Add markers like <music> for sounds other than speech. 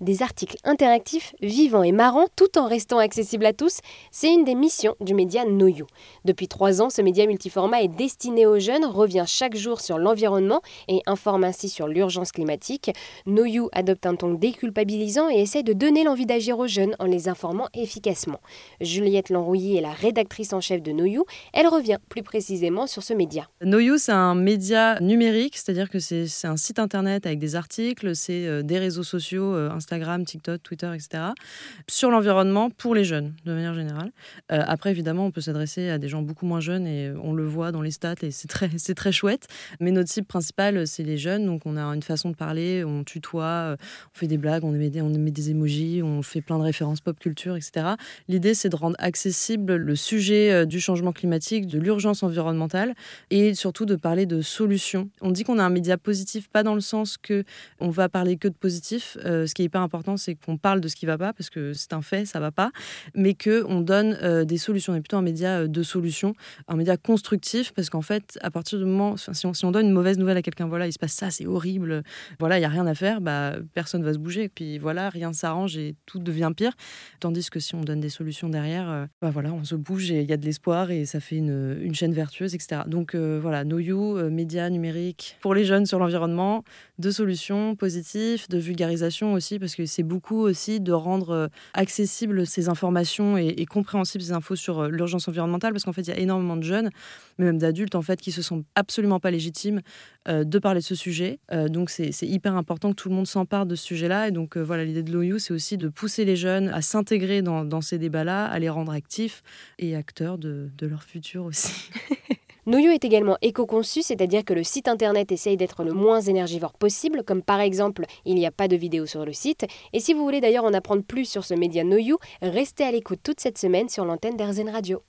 Des articles interactifs, vivants et marrants, tout en restant accessibles à tous, c'est une des missions du média NoYou. Depuis trois ans, ce média multiformat est destiné aux jeunes, revient chaque jour sur l'environnement et informe ainsi sur l'urgence climatique. NoYou adopte un ton déculpabilisant et essaie de donner l'envie d'agir aux jeunes en les informant efficacement. Juliette Lanrouilly est la rédactrice en chef de NoYou. Elle revient plus précisément sur ce média. NoYou, c'est un média numérique, c'est-à-dire que c'est un site internet avec des articles, c'est euh, des réseaux sociaux, euh, Instagram, TikTok, Twitter, etc., sur l'environnement pour les jeunes, de manière générale. Euh, après, évidemment, on peut s'adresser à des gens beaucoup moins jeunes et on le voit dans les stats et c'est très, <laughs> très chouette. Mais notre cible principale, c'est les jeunes. Donc, on a une façon de parler, on tutoie, on fait des blagues, on met des, on met des emojis, on fait plein de références pop culture, etc. L'idée, c'est de rendre accessible le sujet du changement climatique, de l'urgence environnementale et surtout de parler de solutions. On dit qu'on a un média positif, pas dans le sens que on va parler que de positif. Euh, ce qui est hyper important, c'est qu'on parle de ce qui va pas, parce que c'est un fait, ça va pas, mais que on donne euh, des solutions. On est plutôt un média euh, de solutions, un média constructif, parce qu'en fait, à partir du moment, si on, si on donne une mauvaise nouvelle à quelqu'un, voilà, il se passe ça, c'est horrible, voilà, il y a rien à faire, bah personne va se bouger, et puis voilà, rien s'arrange et tout devient pire. Tandis que si on donne des solutions derrière, bah voilà, on se bouge et il y a de l'espoir et ça fait une, chaîne vertueuse, etc. Donc voilà, No You, média numérique pour les jeunes sur l'environnement, de solutions positives, de vulgarisation aussi, parce que c'est beaucoup aussi de rendre euh, accessibles ces informations et, compréhensibles ces infos sur euh, l'urgence environnementale, parce qu'en fait, il y a énormément de jeunes, mais même d'adultes, en fait, qui se sentent absolument pas légitimes euh, de parler de ce sujet. donc, c'est hyper important que tout le monde s'empare de ce sujet-là. Et donc, voilà, l'idée de l'OU, c'est aussi de pousser les jeunes à s'intégrer dans, ces débats-là, à les rendre actifs et acteurs de leur futur aussi. <laughs> Noyo est également éco-conçu, c'est-à-dire que le site internet essaye d'être le moins énergivore possible, comme par exemple il n'y a pas de vidéo sur le site. Et si vous voulez d'ailleurs en apprendre plus sur ce média Noyu, restez à l'écoute toute cette semaine sur l'antenne d'Airzen Radio.